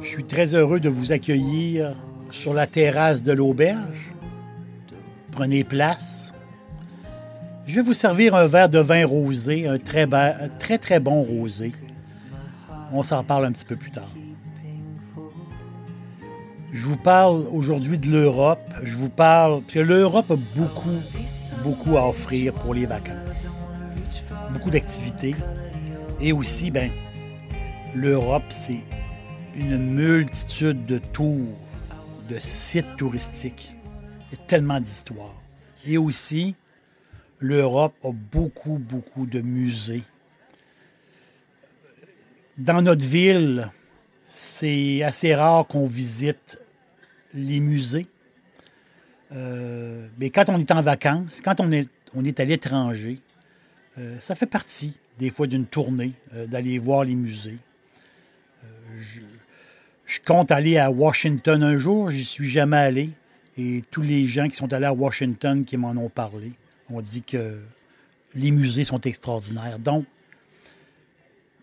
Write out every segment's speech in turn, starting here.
Je suis très heureux de vous accueillir sur la terrasse de l'auberge. Prenez place. Je vais vous servir un verre de vin rosé, un très, un très très bon rosé. On s'en parle un petit peu plus tard. Je vous parle aujourd'hui de l'Europe. Je vous parle que l'Europe a beaucoup, beaucoup à offrir pour les vacances. Beaucoup d'activités. Et aussi, ben, l'Europe, c'est une multitude de tours, de sites touristiques. Il y a tellement d'histoires. Et aussi, l'Europe a beaucoup, beaucoup de musées. Dans notre ville, c'est assez rare qu'on visite les musées. Euh, mais quand on est en vacances, quand on est, à l'étranger, euh, ça fait partie des fois d'une tournée euh, d'aller voir les musées. Je, compte aller à Washington un jour, j'y suis jamais allé. Et tous les gens qui sont allés à Washington qui m'en ont parlé ont dit que les musées sont extraordinaires. Donc,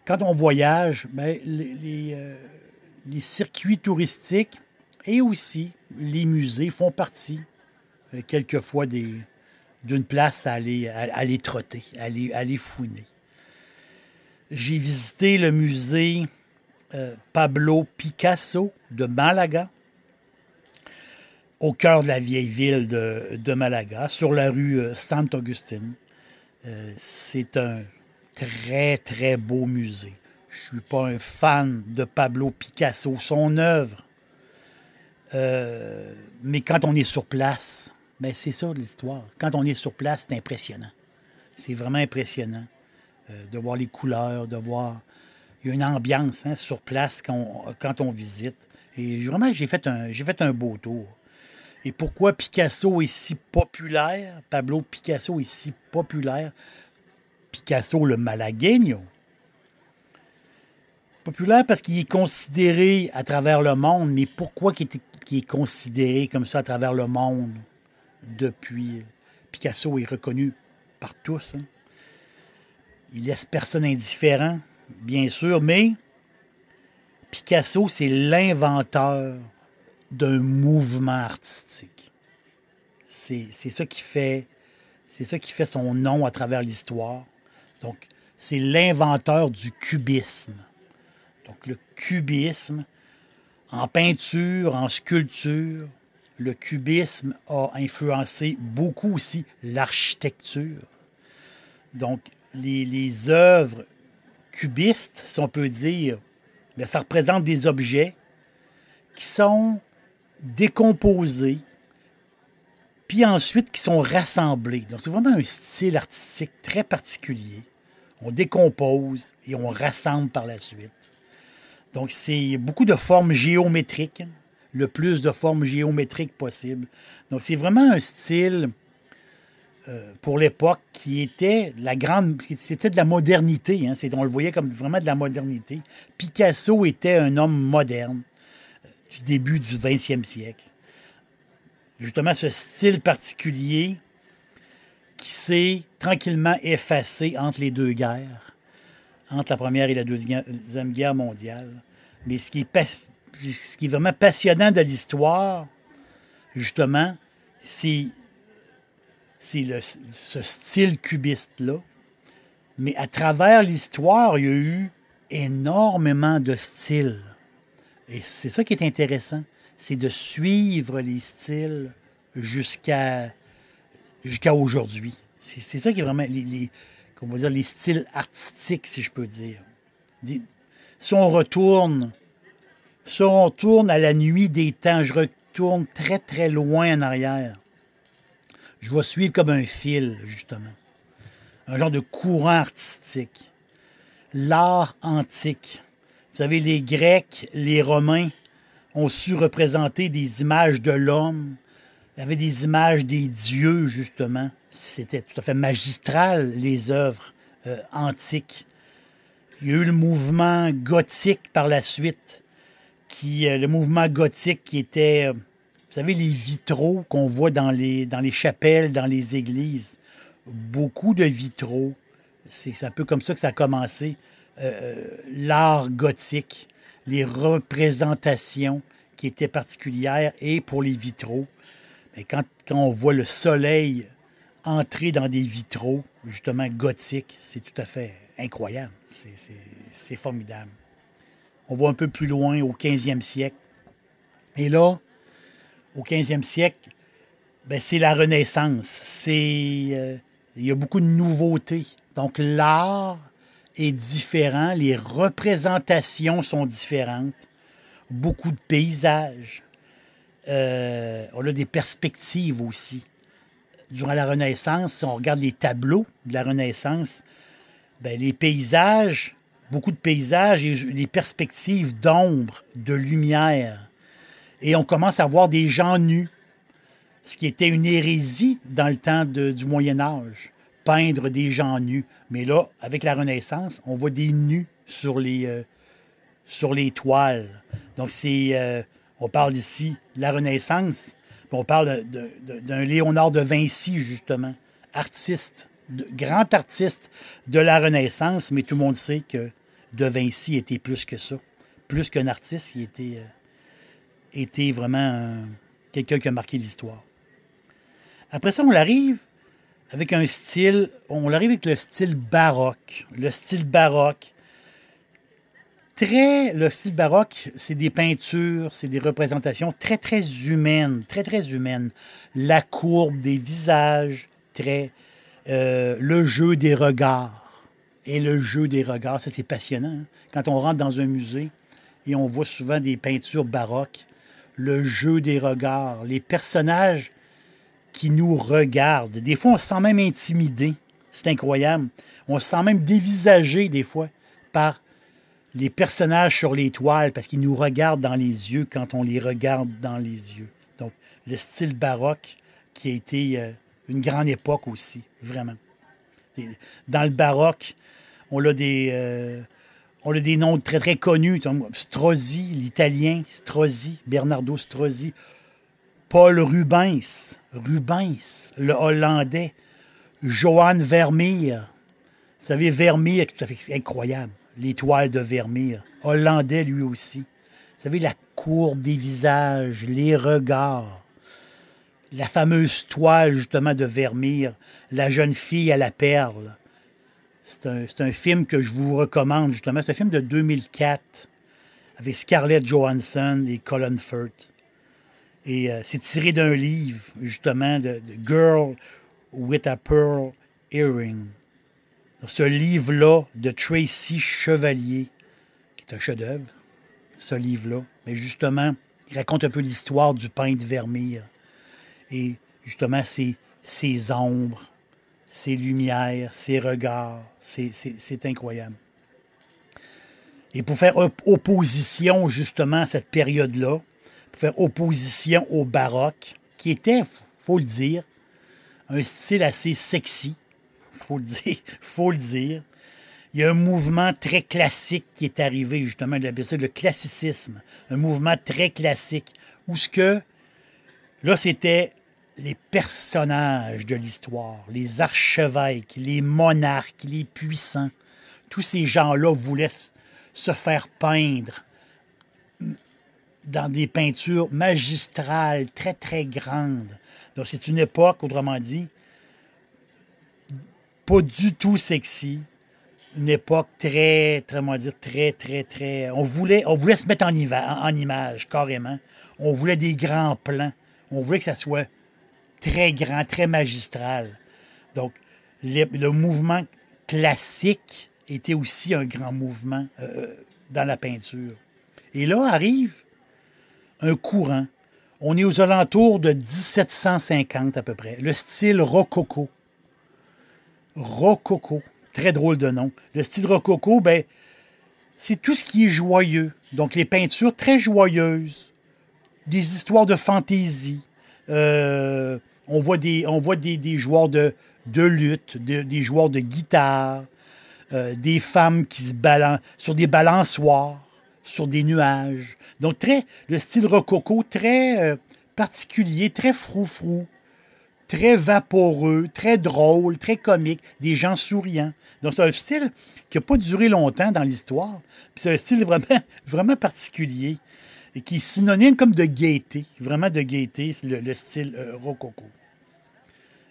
quand on voyage, ben, les circuits touristiques et aussi les musées font partie euh, quelquefois d'une place à aller, à, aller trotter, à aller, aller fouiner. J'ai visité le musée euh, Pablo Picasso de Malaga, au cœur de la vieille ville de, Malaga, sur la rue euh, Saint-Augustine. Euh, c'est un très, très beau musée. Je ne suis pas un fan de Pablo Picasso, son œuvre. Euh, mais quand on est sur place, ben c'est ça l'histoire. Quand on est sur place, c'est impressionnant. C'est vraiment impressionnant euh, de voir les couleurs, de voir. Il y a une ambiance hein, sur place quand on, visite. Et vraiment, j'ai fait, un, fait un beau tour. Et pourquoi Picasso est si populaire, Pablo Picasso est si populaire, Picasso le malagueño, populaire parce qu'il est considéré à travers le monde, mais pourquoi qu'il est, considéré comme ça à travers le monde depuis? Picasso est reconnu par tous. hein. Il laisse personne indifférent, bien sûr, mais Picasso, c'est l'inventeur d'un mouvement artistique. C'est ça qui fait c'est ça qui fait son nom à travers l'histoire. Donc, c'est l'inventeur du cubisme. Donc, le cubisme, en peinture, en sculpture, le cubisme a influencé beaucoup aussi l'architecture. Donc, les, œuvres cubistes, si on peut dire, ça représente des objets qui sont décomposés, puis ensuite qui sont rassemblés. Donc, c'est vraiment un style artistique très particulier. On décompose et on rassemble par la suite. Donc, c'est beaucoup de formes géométriques, le plus de formes géométriques possible. Donc, c'est vraiment un style euh, pour l'époque qui était la grande. C'était de la modernité. hein. On le voyait comme vraiment de la modernité. Picasso était un homme moderne euh, du début du 20e siècle. Justement, ce style particulier qui s'est tranquillement effacé entre les deux guerres, entre la Première et la Deuxième Guerre mondiale. Mais ce qui est, vraiment passionnant de l'histoire, justement, c'est ce style cubiste-là. Mais à travers l'histoire, il y a eu énormément de styles. Et c'est ça qui est intéressant, c'est de suivre les styles jusqu'à aujourd'hui. C'est ça qui est vraiment les, dire, les styles artistiques, si je peux dire. si on retourne, si on retourne à la nuit des temps, je retourne très très loin en arrière. Je vais suivre comme un fil, justement. Un genre de courant artistique. L'art antique. Vous savez, les Grecs, les Romains ont su représenter des images de l'homme. Il y avait des images des dieux, justement. C'était tout à fait magistral, les œuvres euh, antiques. Il y a eu le mouvement gothique par la suite, qui, euh, le mouvement gothique qui était, euh, vous savez, les vitraux qu'on voit dans les, dans les chapelles, dans les églises. Beaucoup de vitraux. C'est un peu comme ça que ça a commencé. L'art gothique, les représentations qui étaient particulières et pour les vitraux. Mais quand, quand on voit le soleil entrer dans des vitraux, justement gothiques, c'est tout à fait incroyable. C'est formidable. On va un peu plus loin au 15e siècle. Et là, au 15e siècle, ben, c'est la Renaissance. Euh, il y a beaucoup de nouveautés. Donc l'art est différent, les représentations sont différentes, beaucoup de paysages. Euh, on a des perspectives aussi durant la Renaissance, si on regarde les tableaux de la Renaissance, ben, les paysages, beaucoup de paysages et les perspectives d'ombre, de lumière. Et on commence à voir des gens nus, ce qui était une hérésie dans le temps du Moyen Âge, peindre des gens nus. Mais là, avec la Renaissance, on voit des nus sur les, euh, sur les toiles. Donc, c'est, euh, on parle ici de la Renaissance, on parle d'un Léonard de Vinci, justement, artiste, grand artiste de la Renaissance, mais tout le monde sait que de Vinci était plus que ça. Plus qu'un artiste, il était, euh, vraiment quelqu'un qui a marqué l'histoire. Après ça, on arrive avec un style, on arrive avec le style baroque. Le style baroque, très. Le style baroque, c'est des peintures, c'est des représentations très, très humaines, très, très humaines. La courbe des visages, très. Euh, le jeu des regards. Et le jeu des regards, ça, c'est passionnant. Hein. Quand on rentre dans un musée et on voit souvent des peintures baroques, le jeu des regards, les personnages qui nous regardent. Des fois, on se sent même intimidé. C'est incroyable. On se sent même dévisagé, des fois, par les personnages sur les toiles parce qu'ils nous regardent dans les yeux quand on les regarde dans les yeux. Donc, le style baroque qui a été euh, une grande époque aussi, vraiment. Dans le baroque, on a des, euh, on a des noms très, très connus. Strozzi, l'italien, Strozzi, Bernardo Strozzi, Paul Rubens, Rubens, le hollandais, Johann Vermeer. Vous savez, Vermeer, c'est incroyable l'étoile de Vermeer. Hollandais lui aussi. Vous savez, la courbe des visages, les regards. La fameuse toile, justement, de Vermeer, La jeune fille à la perle. C'est un, film que je vous recommande, justement. C'est un film de 2004 avec Scarlett Johansson et Colin Firth. Et euh, c'est tiré d'un livre, justement, de Girl with a Pearl Earring ce livre-là de Tracy Chevalier, qui est un chef-d'œuvre, ce livre-là. Mais justement, il raconte un peu l'histoire du peintre Vermeer. Et justement, ses, ses ombres, ses lumières, ses regards. C'est incroyable. Et pour faire opposition justement à cette période-là, pour faire opposition au baroque, qui était, faut le dire, un style assez sexy, faut le dire. faut le dire. Il y a un mouvement très classique qui est arrivé, justement, le classicisme. Un mouvement très classique. Où ce que, là, c'était les personnages de l'histoire, les archevêques, les monarques, les puissants. Tous ces gens-là voulaient se faire peindre dans des peintures magistrales, très, très grandes. Donc, c'est une époque, autrement dit, pas du tout sexy, une époque très, très, très, très, très. On voulait, on voulait se mettre en, en image, carrément. On voulait des grands plans. On voulait que ça soit très grand, très magistral. Donc, le, le mouvement classique était aussi un grand mouvement euh, dans la peinture. Et là arrive un courant. On est aux alentours de 1750 à peu près. Le style rococo. Rococo. Très drôle de nom. Le style rococo, ben, c'est tout ce qui est joyeux. Donc, les peintures très joyeuses. Des histoires de fantaisie. Euh, on voit des, on voit des, des joueurs de, de lutte, de- des joueurs de guitare, euh, des femmes qui se balancent sur des balançoires, sur des nuages. Donc, très, le style rococo, très euh, particulier, très froufrou, très vaporeux, très drôle, très comique, des gens souriants. Donc, c'est un style qui n'a pas duré longtemps dans l'histoire. C'est un style vraiment, vraiment particulier et qui est synonyme comme de gaieté, vraiment de gaieté, c'est le, le style euh, rococo.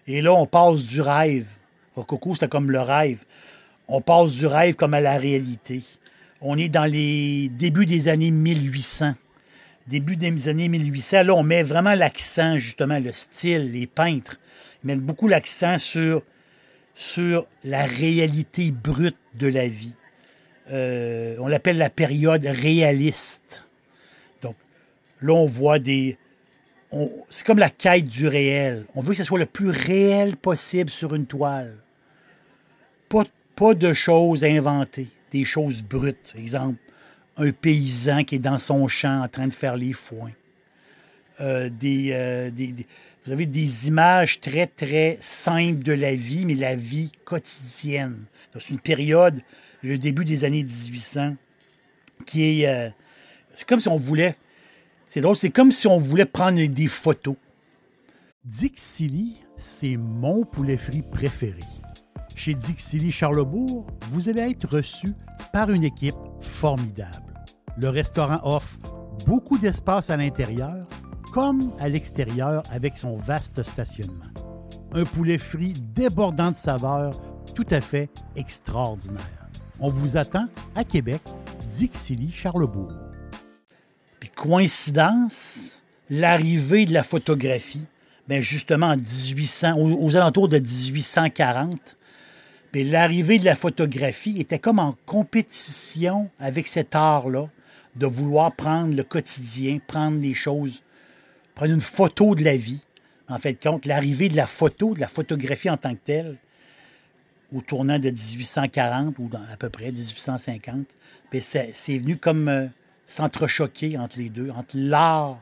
Et là, on passe du rêve. Rococo, c'est comme le rêve. On passe du rêve comme à la réalité. On est dans les débuts des années 1800. Début des années 1800, là, on met vraiment l'accent, justement, le style, les peintres. Mettent beaucoup l'accent sur, sur la réalité brute de la vie. Euh, on l'appelle la période réaliste. Donc, là, on voit des, c'est comme la quête du réel. On veut que ce soit le plus réel possible sur une toile. Pas, pas de choses inventées, des choses brutes. Exemple, un paysan qui est dans son champ en train de faire les foins. Euh, euh, vous avez des images très, très simples de la vie, mais la vie quotidienne. C'est une période, le début des années 1800, qui est... euh, c'est comme si on voulait c'est drôle, c'est comme si on voulait prendre des photos. Dixili, c'est mon poulet frit préféré. Chez Dixili Charlebourg, vous allez être reçu par une équipe formidable. Le restaurant offre beaucoup d'espace à l'intérieur comme à l'extérieur avec son vaste stationnement. Un poulet frit débordant de saveurs tout à fait extraordinaire. On vous attend à Québec, Dixili Charlebourg. Puis coïncidence, l'arrivée de la photographie, ben justement en 1800, aux, aux alentours de 1840, l'arrivée de la photographie était comme en compétition avec cet art-là, de vouloir prendre le quotidien, prendre les choses, prendre une photo de la vie. En fait, compte, l'arrivée de la photo, de la photographie en tant que telle, au tournant de 1840 ou à peu près 1850, ben c'est venu comme euh, s'entrechoquer entre les deux, entre l'art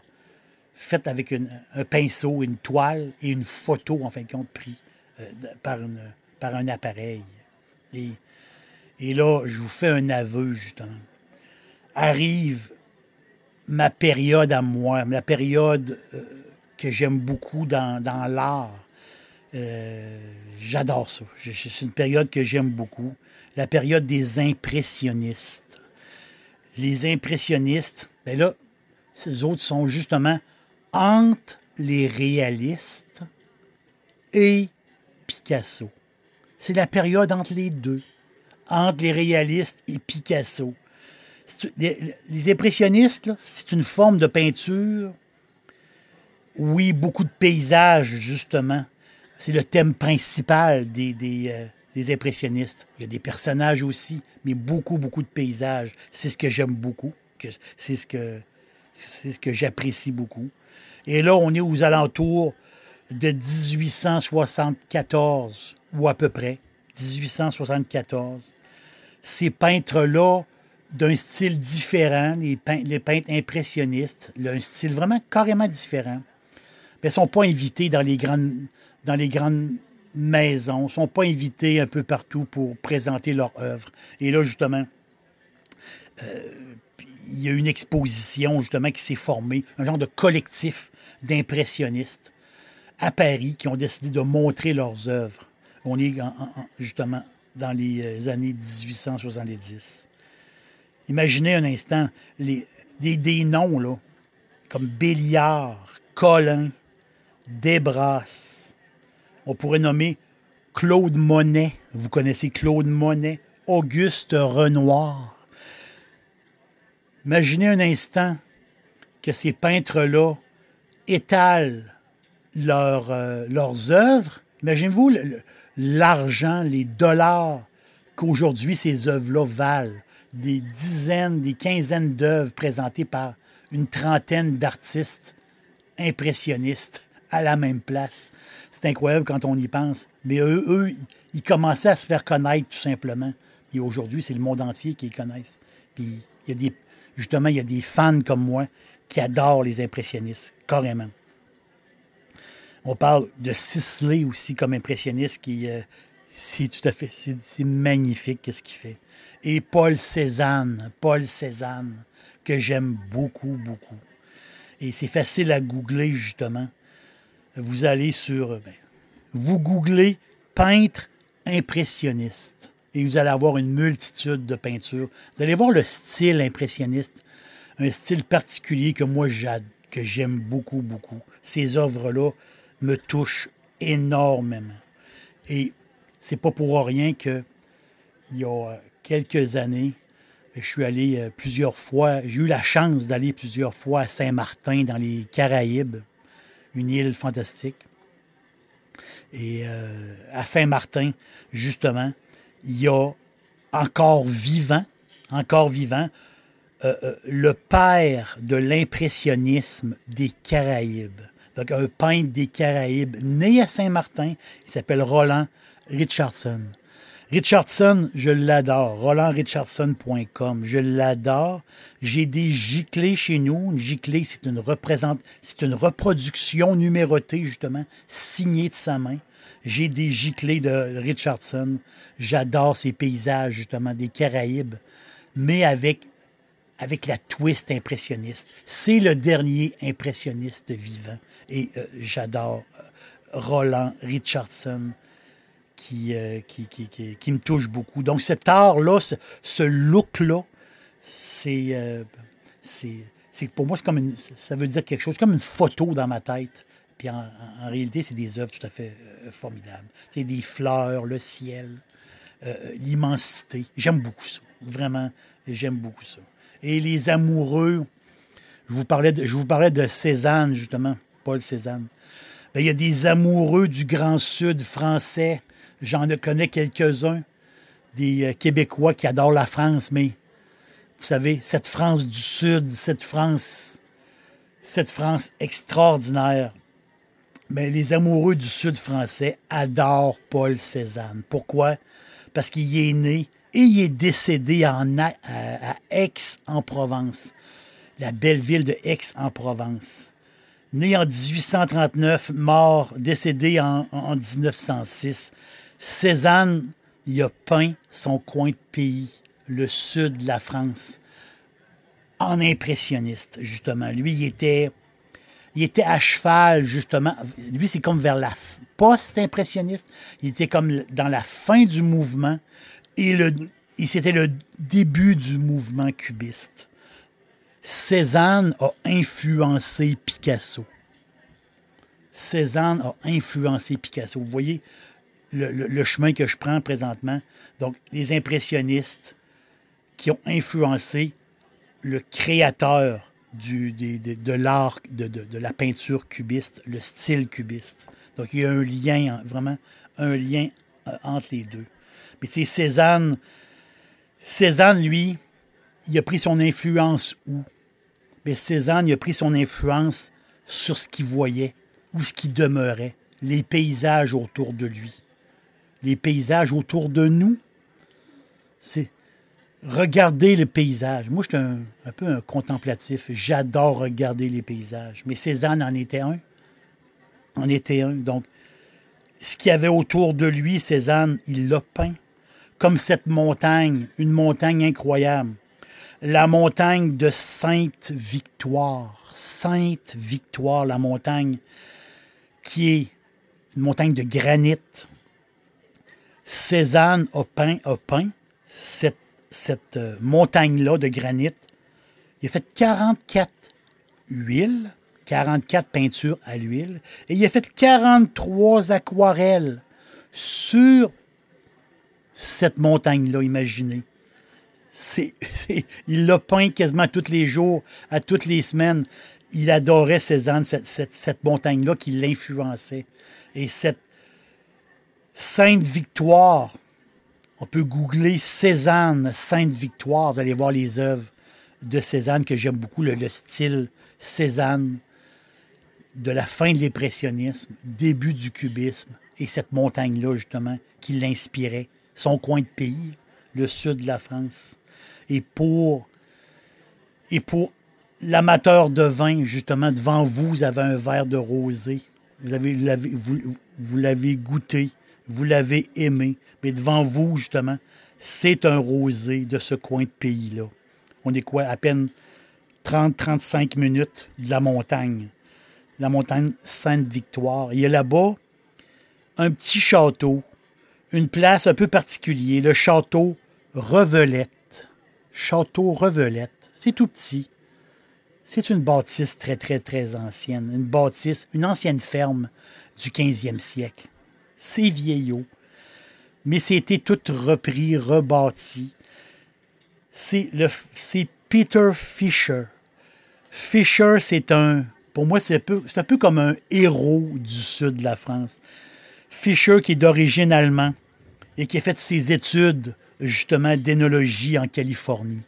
fait avec un pinceau, une toile et une photo, en fin de compte, prise euh, de- par, une- par un appareil. Et, et là, je vous fais un aveu, justement. Arrive ma période à moi, la période euh, que j'aime beaucoup dans, l'art. Euh, J'adore ça. C'est une période que j'aime beaucoup. La période des impressionnistes. Les impressionnistes, ben là, ces autres sont justement entre les réalistes et Picasso. C'est la période entre les deux, entre les réalistes et Picasso. Les, impressionnistes, c'est une forme de peinture, oui, beaucoup de paysages, justement. C'est le thème principal euh, des impressionnistes. Il y a des personnages aussi, mais beaucoup, beaucoup de paysages. C'est ce que j'aime beaucoup. C'est ce que, c'est ce que j'apprécie beaucoup. Et là, on est aux alentours de 1874, ou à peu près, 1874. Ces peintres-là, d'un style différent, les, pein- les peintres impressionnistes, là, un style vraiment carrément différent, ne sont pas invités dans les grandes, dans les grandes maisons, ne sont pas invités un peu partout pour présenter leur œuvre. Et là, justement, euh, il y a une exposition justement qui s'est formée, un genre de collectif d'impressionnistes à Paris qui ont décidé de montrer leurs œuvres. On est en- en- en- justement dans les euh, années 1870. Imaginez un instant les, des, noms là, comme Béliard, Collin, Desbrasses. On pourrait nommer Claude Monet. Vous connaissez Claude Monet, Auguste Renoir. Imaginez un instant que ces peintres-là étalent euh, leurs œuvres. Imaginez-vous l'argent, les dollars qu'aujourd'hui ces œuvres-là valent. Des dizaines, des quinzaines d'œuvres présentées par une trentaine d'artistes impressionnistes à la même place. C'est incroyable quand on y pense. Mais eux, eux, ils commençaient à se faire connaître tout simplement. Et aujourd'hui, c'est le monde entier qui les connaissent. Puis il y a des, justement, il y a des fans comme moi qui adorent les impressionnistes, carrément. On parle de Sisley aussi comme impressionniste qui, euh, c'est tout à fait, c'est magnifique qu'est-ce qu'il fait. Et Paul Cézanne, Paul Cézanne, que j'aime beaucoup, beaucoup. Et c'est facile à googler, justement. Vous allez sur, ben, vous googlez peintre impressionniste et vous allez avoir une multitude de peintures. Vous allez voir le style impressionniste, un style particulier que moi que j'aime beaucoup, beaucoup. Ces œuvres-là me touchent énormément. Et c'est pas pour rien que il y a quelques années, je suis allé euh, plusieurs fois, j'ai eu la chance d'aller plusieurs fois à Saint-Martin dans les Caraïbes, une île fantastique. Et euh, à Saint-Martin, justement, il y a encore vivant, encore vivant, euh, le père de l'impressionnisme des Caraïbes. Donc, un peintre des Caraïbes, né à Saint-Martin, il s'appelle Roland Richardson. Richardson, je l'adore. RolandRichardson.com, je l'adore. J'ai des giclées chez nous. Une giclée, c'est une, représente... c'est une reproduction numérotée, justement, signée de sa main. J'ai des giclées de Richardson. J'adore ces paysages, justement, des Caraïbes, mais avec, avec la twist impressionniste. C'est le dernier impressionniste vivant. Et euh, j'adore euh, Roland Richardson. Euh, qui, qui, qui, me touche beaucoup. Donc, cet art-là, ce, look-là, c'est, c'est, pour moi, comme ça veut dire quelque chose, comme une photo dans ma tête. Puis en, réalité, c'est des œuvres tout à fait formidables. C'est des fleurs, le ciel, l'immensité. J'aime beaucoup ça. Vraiment, j'aime beaucoup ça. Et les amoureux, je vous parlais de, je vous Cézanne, justement, Paul Cézanne. Ben, il y a des amoureux du Grand Sud français. J'en connais quelques-uns, des euh, Québécois qui adorent la France, mais vous savez, cette France du Sud, cette France, cette France extraordinaire, mais ben, les amoureux du Sud français adorent Paul Cézanne. Pourquoi? Parce qu'il est né et il est décédé à, Aix, en Provence, la belle ville de Aix, en Provence. Né en 1839, mort, décédé en, 1906. Cézanne, il a peint son coin de pays, le sud de la France, en impressionniste, justement. Lui, était, il était à cheval, justement. Lui, c'est comme vers la post-impressionniste. Il était comme dans la fin du mouvement. Et, le, c'était le début du mouvement cubiste. Cézanne a influencé Picasso. Cézanne a influencé Picasso. Vous voyez le, chemin que je prends présentement? Donc, les impressionnistes qui ont influencé le créateur du, de, l'art, de, de, la peinture cubiste, le style cubiste. Donc, il y a un lien, vraiment un lien euh, entre les deux. Mais c'est Cézanne, Cézanne, lui, il a pris son influence où? Mais Cézanne, il a pris son influence sur ce qu'il voyait, ou ce qui demeurait, les paysages autour de lui. Les paysages autour de nous, c'est regarder le paysage. Moi, je suis un, un, peu un contemplatif. J'adore regarder les paysages. Mais Cézanne en était un. En était un. Donc, ce qu'il y avait autour de lui, Cézanne, il l'a peint. Comme cette montagne, une montagne incroyable la montagne de Sainte-Victoire. Sainte-Victoire, la montagne qui est une montagne de granit. Cézanne a peint, a peint cette, cette euh, montagne-là de granit. Il a fait 44 huiles, 44 peintures à l'huile, et il a fait 43 aquarelles sur cette montagne-là, imaginez. Il l'a peint quasiment tous les jours, à toutes les semaines. Il adorait Cézanne, cette, cette- cette montagne-là qui l'influençait. Et cette Sainte Victoire, on peut googler Cézanne, Sainte Victoire, vous allez voir les œuvres de Cézanne que j'aime beaucoup, le, le style Cézanne de la fin de l'impressionnisme, début du cubisme, et cette montagne-là, justement, qui l'inspirait, son coin de pays, le sud de la France. Et pour, et pour l'amateur de vin, justement, devant vous, vous avez un verre de rosé. Vous avez, l'avez- vous, vous l'avez goûté, vous l'avez aimé, mais devant vous, justement, c'est un rosé de ce coin de pays-là. On est quoi, à peine 30-35 minutes de la montagne la montagne Sainte-Victoire. Il y a là-bas un petit château, une place un peu particulière, le château Revelette. Château Revelette. C'est tout petit. C'est une bâtisse très, très, très ancienne. Une bâtisse, une ancienne ferme du 15e siècle. C'est vieillot. Mais c'était tout repris, rebâti. C'est le, c'est Peter Fisher. Fisher, c'est un, pour moi, c'est un, peu, c'est un peu comme un héros du sud de la France. Fisher, qui est d'origine allemande et qui a fait ses études, justement, d'énologie en Californie.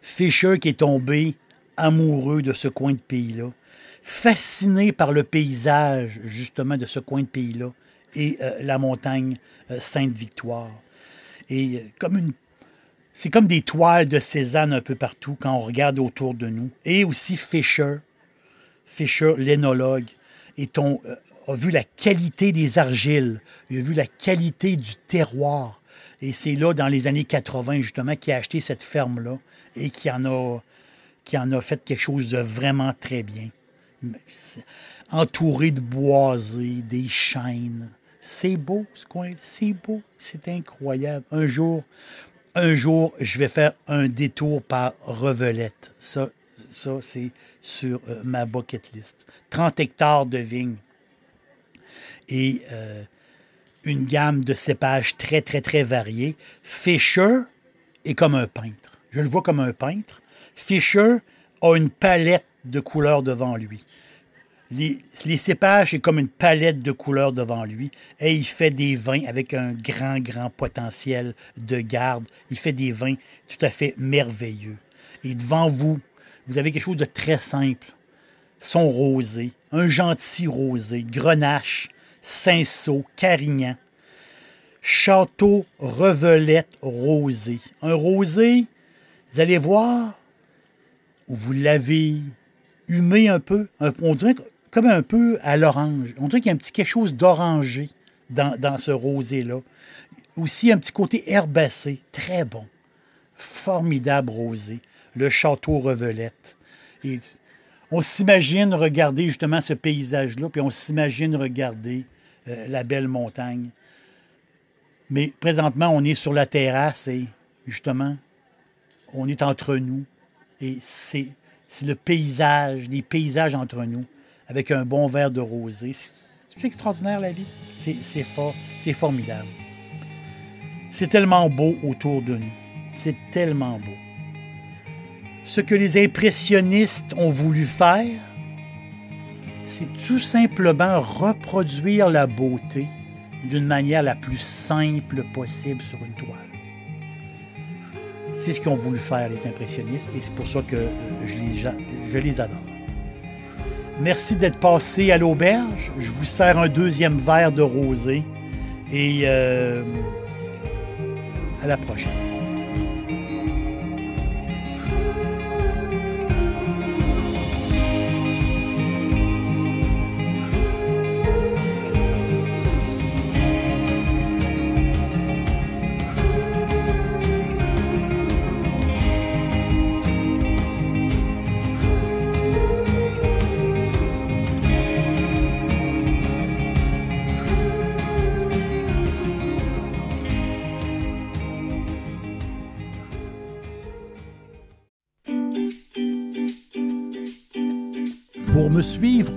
Fisher, qui est tombé amoureux de ce coin de pays-là, fasciné par le paysage, justement, de ce coin de pays-là et euh, la montagne euh, Sainte-Victoire. Et euh, comme une c'est comme des toiles de Cézanne un peu partout quand on regarde autour de nous. Et aussi Fischer, Fischer, l'énologue, est a vu la qualité des argiles, il a vu la qualité du terroir. Et c'est là, dans les années 80, justement, qu'il a acheté cette ferme-là et qui en a, en a fait quelque chose de vraiment très bien. Entouré de boisés, des chênes. C'est beau, ce coin, c'est beau, c'est incroyable. Un jour, un jour, je vais faire un détour par Revelette. Ça, ça c'est sur euh, ma bucket list. 30 hectares de vignes et euh, une gamme de cépages très, très, très variés. Fisher est comme un peintre. Je le vois comme un peintre. Fisher a une palette de couleurs devant lui. Les, cépages, c'est comme une palette de couleurs devant lui. Et il fait des vins avec un grand, grand potentiel de garde. Il fait des vins tout à fait merveilleux. Et devant vous, vous avez quelque chose de très simple. Son rosé, un gentil rosé, grenache, cinceau, carignan. Château Revelette rosé. Un rosé, vous allez voir, vous l'avez humé un peu. On dirait comme un peu à l'orange. On dirait qu'il y a un petit quelque chose d'orangé dans, ce rosé-là. Aussi un petit côté herbacé. Très bon. Formidable rosé. Le château Revelette. Et on s'imagine regarder justement ce paysage-là, puis on s'imagine regarder euh, la belle montagne. Mais présentement, on est sur la terrasse et justement, on est entre nous. Et c'est le paysage, les paysages entre nous, avec un bon verre de rosé. C'est extraordinaire, la vie. C'est fort, c'est formidable. C'est tellement beau autour de nous. C'est tellement beau. Ce que les impressionnistes ont voulu faire, c'est tout simplement reproduire la beauté d'une manière la plus simple possible sur une toile. C'est ce qu'ont voulu faire les impressionnistes et c'est pour ça que je les, ja- je les adore. Merci d'être passé à l'auberge. Je vous sers un deuxième verre de rosé et euh, à la prochaine.